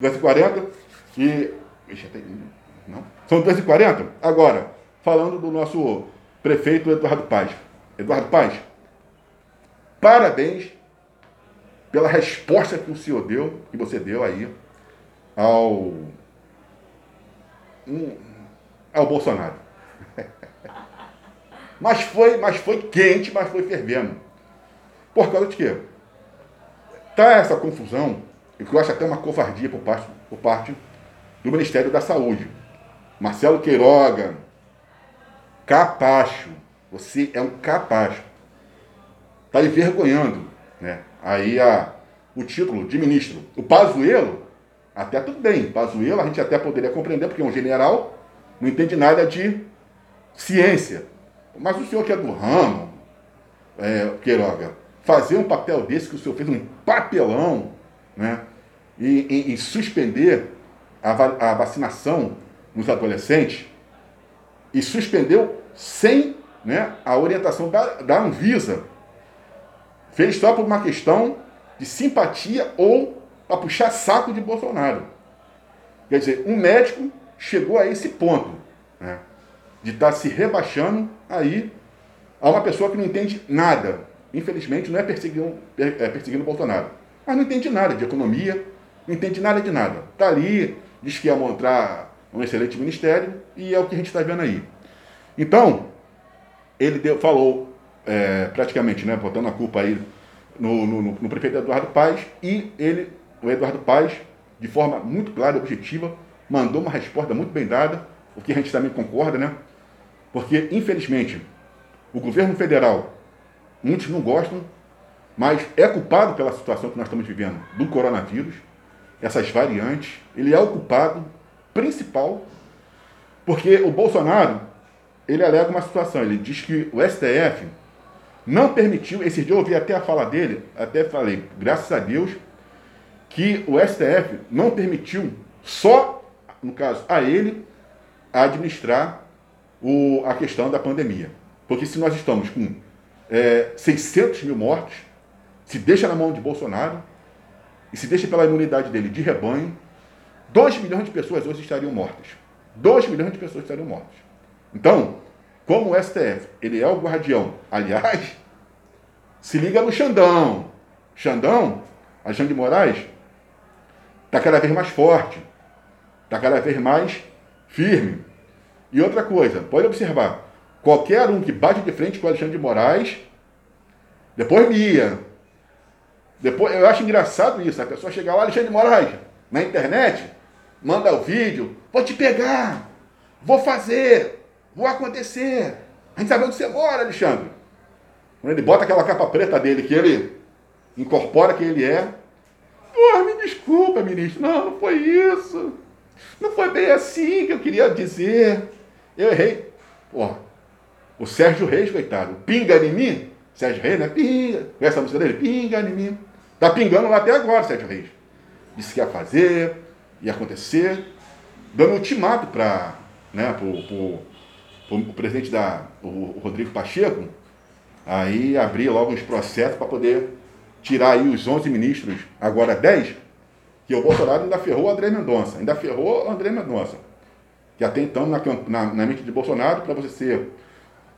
2h40 e. Não? São 2h40? Agora, falando do nosso prefeito Eduardo Paz. Eduardo Paz, parabéns pela resposta que o senhor deu, que você deu aí ao, ao Bolsonaro. mas foi, mas foi quente, mas foi fervendo. Por causa de quê? Tá essa confusão e que eu acho até uma covardia por parte, por parte do Ministério da Saúde. Marcelo Queiroga, capacho, você é um capacho. Está envergonhando né? aí a, o título de ministro. O Pazuello, até tudo bem, Pazuello a gente até poderia compreender, porque é um general, não entende nada de ciência. Mas o senhor que é do ramo, é, Queiroga, fazer um papel desse que o senhor fez um papelão, né? e, suspender a, a vacinação nos adolescentes e suspendeu sem né, a orientação da, da Anvisa. Fez só por uma questão de simpatia ou para puxar saco de Bolsonaro. Quer dizer, um médico chegou a esse ponto né, de estar tá se rebaixando aí a uma pessoa que não entende nada. Infelizmente, não é perseguindo, é perseguindo Bolsonaro, mas não entende nada de economia, não entende nada de nada. Está ali, diz que ia montar um excelente ministério e é o que a gente está vendo aí. Então, ele deu, falou é, praticamente, né, botando a culpa aí no, no, no, prefeito Eduardo Paes e ele, o Eduardo Paes, de forma muito clara e objetiva, mandou uma resposta muito bem dada, o que a gente também concorda, né? Porque, infelizmente, o governo federal, muitos não gostam, mas é culpado pela situação que nós estamos vivendo do coronavírus essas variantes, ele é o culpado principal, porque o Bolsonaro, ele alega uma situação, ele diz que o STF não permitiu, esses dias eu ouvi até a fala dele, até falei, graças a Deus, que o STF não permitiu só, no caso, a ele, administrar o, a questão da pandemia. Porque se nós estamos com é, 600 mil mortos, se deixa na mão de Bolsonaro, e se deixa pela imunidade dele de rebanho, 2 milhões de pessoas hoje estariam mortas. 2 milhões de pessoas estariam mortas. Então, como o STF, ele é o guardião, aliás, se liga no Xandão. Xandão, Alexandre de Moraes, está cada vez mais forte, está cada vez mais firme. E outra coisa, pode observar, qualquer um que bate de frente com Alexandre de Moraes, depois mia, depois, eu acho engraçado isso, a pessoa chega lá, Alexandre Moraes, na internet, manda o vídeo, vou te pegar, vou fazer, vou acontecer. A gente sabe onde você mora, Alexandre. Quando ele bota aquela capa preta dele, que ele incorpora quem ele é. Pô, me desculpa, ministro. Não, não foi isso. Não foi bem assim que eu queria dizer. Eu errei. Pô, o Sérgio Reis, coitado, pinga em mim. Sérgio Reis, né? Pinga. Conhece a música dele? Pinga em mim. Está pingando lá até agora, Sérgio Reis. Disse que ia fazer, ia acontecer, dando ultimato para né, o presidente da, o, Rodrigo Pacheco, aí abrir logo os processos para poder tirar aí os 11 ministros, agora 10, que o Bolsonaro ainda ferrou o André Mendonça, ainda ferrou o André Mendonça. Que até então, na, na, na mente de Bolsonaro, para você ser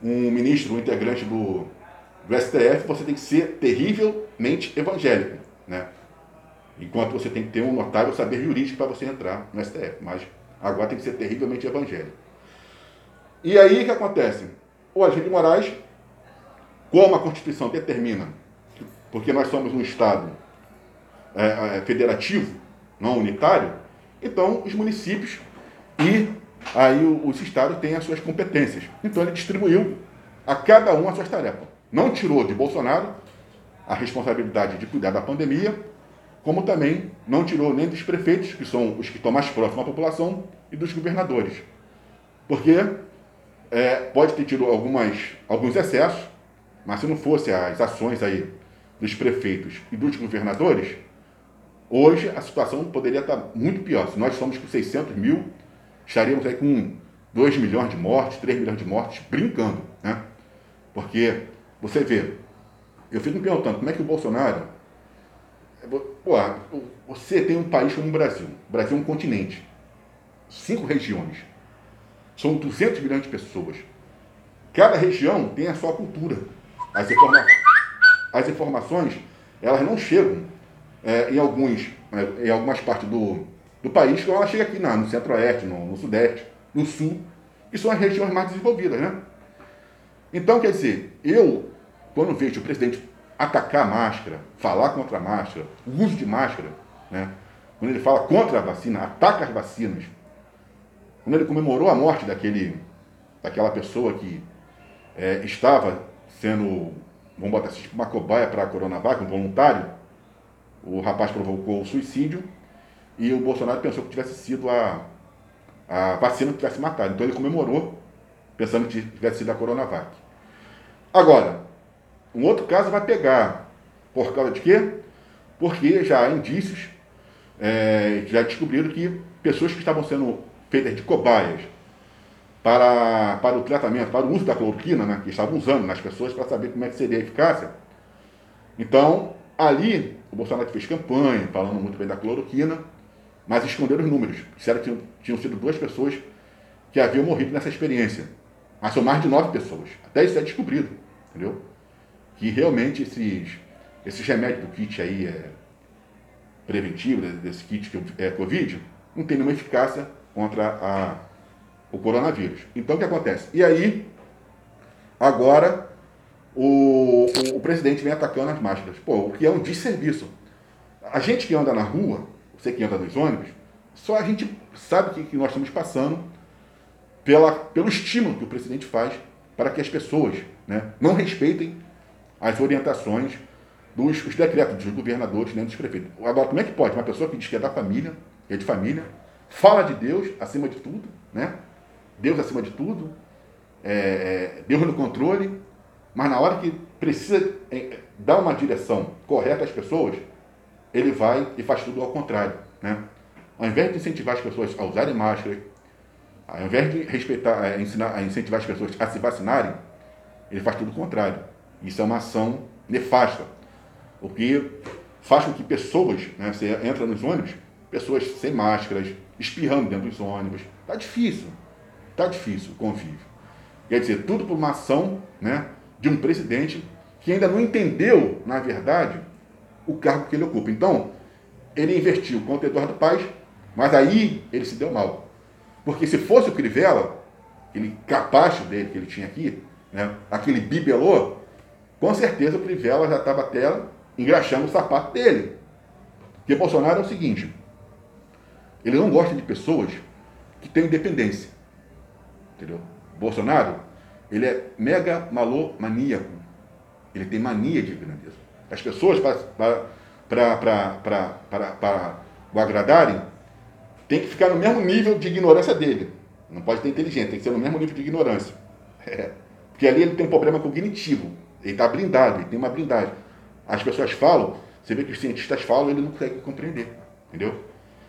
um ministro, um integrante do, do STF, você tem que ser terrivelmente evangélico, né? Enquanto você tem que ter um notável saber jurídico para você entrar no STF, mas agora tem que ser terrivelmente evangélico. E aí o que acontece? O Alexandre de Moraes, como a Constituição determina, porque nós somos um Estado é, é, federativo, não unitário, então os municípios e aí os estados têm as suas competências. Então ele distribuiu a cada um as suas tarefas não tirou de Bolsonaro a responsabilidade de cuidar da pandemia, como também não tirou nem dos prefeitos, que são os que estão mais próximos à população, e dos governadores. Porque é, pode ter tido algumas, alguns excessos, mas se não fosse as ações aí dos prefeitos e dos governadores, hoje a situação poderia estar muito pior. Se nós somos com 600 mil, estaríamos aí com 2 milhões de mortes, 3 milhões de mortes, brincando, né? Porque você vê, eu fico me perguntando como é que o Bolsonaro Pô, você tem um país como o Brasil. O Brasil é um continente. Cinco regiões. São 200 milhões de pessoas. Cada região tem a sua cultura. As, informa as informações, elas não chegam é, em, alguns, é, em algumas partes do, do país, como ela chega aqui no centro-oeste, no, no sudeste, no sul, que são as regiões mais desenvolvidas, né? Então, quer dizer, eu, quando vejo o presidente atacar a máscara, falar contra a máscara, o uso de máscara, né? quando ele fala contra a vacina, ataca as vacinas, quando ele comemorou a morte daquele, daquela pessoa que é, estava sendo, vamos botar assim, uma cobaia para a Coronavac, um voluntário, o rapaz provocou o suicídio e o Bolsonaro pensou que tivesse sido a, a vacina que tivesse matado. Então ele comemorou, pensando que tivesse sido a Coronavac. Agora, um outro caso vai pegar. Por causa de quê? Porque já há indícios, é, já descobriram que pessoas que estavam sendo feitas de cobaias para, para o tratamento, para o uso da cloroquina, né, que estavam usando nas pessoas para saber como é que seria a eficácia. Então, ali, o Bolsonaro fez campanha, falando muito bem da cloroquina, mas esconderam os números. Disseram que tinham, tinham sido duas pessoas que haviam morrido nessa experiência. Mas são mais de nove pessoas. Até isso é descobrido, entendeu? Que realmente esses, esses remédios do kit aí é, preventivo, desse kit que é Covid, não tem nenhuma eficácia contra a, o coronavírus. Então o que acontece? E aí, agora, o, o, o presidente vem atacando as máscaras. Pô, o que é um desserviço. A gente que anda na rua, você que anda nos ônibus, só a gente sabe que, que nós estamos passando pela, pelo estímulo que o presidente faz para que as pessoas né, não respeitem as orientações dos os decretos dos governadores, né, dos prefeitos. Agora, como é que pode uma pessoa que diz que é da família, que é de família, fala de Deus acima de tudo, né? Deus acima de tudo, é, é, Deus no controle, mas na hora que precisa é, dar uma direção correta às pessoas, ele vai e faz tudo ao contrário, né? Ao invés de incentivar as pessoas a usarem máscara, ao invés de respeitar, é, ensinar, incentivar as pessoas a se vacinarem, ele faz tudo o contrário. Isso é uma ação nefasta, o que faz com que pessoas, né, você entra nos ônibus, pessoas sem máscaras, espirrando dentro dos ônibus. Tá difícil, tá difícil o convívio. Quer dizer, tudo por uma ação né, de um presidente que ainda não entendeu, na verdade, o cargo que ele ocupa. Então, ele investiu contra Eduardo Paz, mas aí ele se deu mal. Porque se fosse o Crivella, aquele capacho dele que ele tinha aqui, né, aquele bibelô, com certeza o Crivella já estava até engraxando o sapato dele. Porque Bolsonaro é o seguinte, ele não gosta de pessoas que têm independência. Entendeu? Bolsonaro, ele é mega malomaníaco. Ele tem mania de grandeza. As pessoas, para o agradarem, tem que ficar no mesmo nível de ignorância dele. Não pode ter inteligência, tem que ser no mesmo nível de ignorância. É. Porque ali ele tem um problema cognitivo. Ele está blindado, ele tem uma blindagem. As pessoas falam, você vê que os cientistas falam, ele não consegue compreender. Entendeu?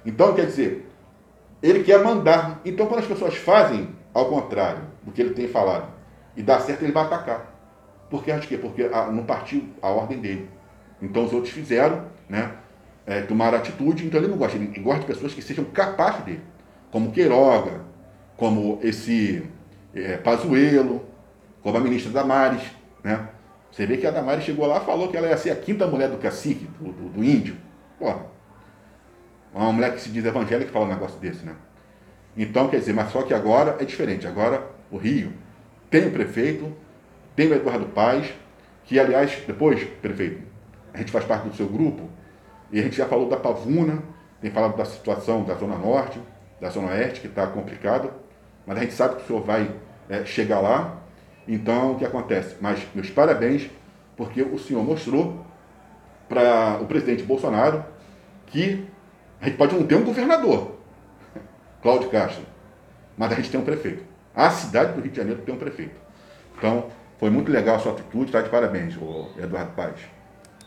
Então, quer dizer, ele quer mandar. Então, quando as pessoas fazem ao contrário do que ele tem falado e dá certo, ele vai atacar. Por quê? Porque não partiu a ordem dele. Então, os outros fizeram, né? É, tomaram atitude, então ele não gosta. Ele gosta de pessoas que sejam capazes dele. Como Queiroga, como esse é, Pazuello, como a ministra Damares, né? Você vê que a Damares chegou lá e falou que ela ia ser a quinta mulher do cacique, do, do, do índio. Porra, uma mulher que se diz evangélica fala um negócio desse, né? Então, quer dizer, mas só que agora é diferente. Agora o Rio tem o prefeito, tem o Eduardo Paz, que aliás, depois, prefeito, a gente faz parte do seu grupo, e a gente já falou da Pavuna, tem falado da situação da Zona Norte, da Zona Oeste, que está complicada, mas a gente sabe que o senhor vai é, chegar lá. Então, o que acontece? Mas meus parabéns, porque o senhor mostrou para o presidente Bolsonaro que a gente pode não ter um governador, Cláudio Castro, mas a gente tem um prefeito. A cidade do Rio de Janeiro tem um prefeito. Então, foi muito legal a sua atitude, está de parabéns, Eduardo Paz.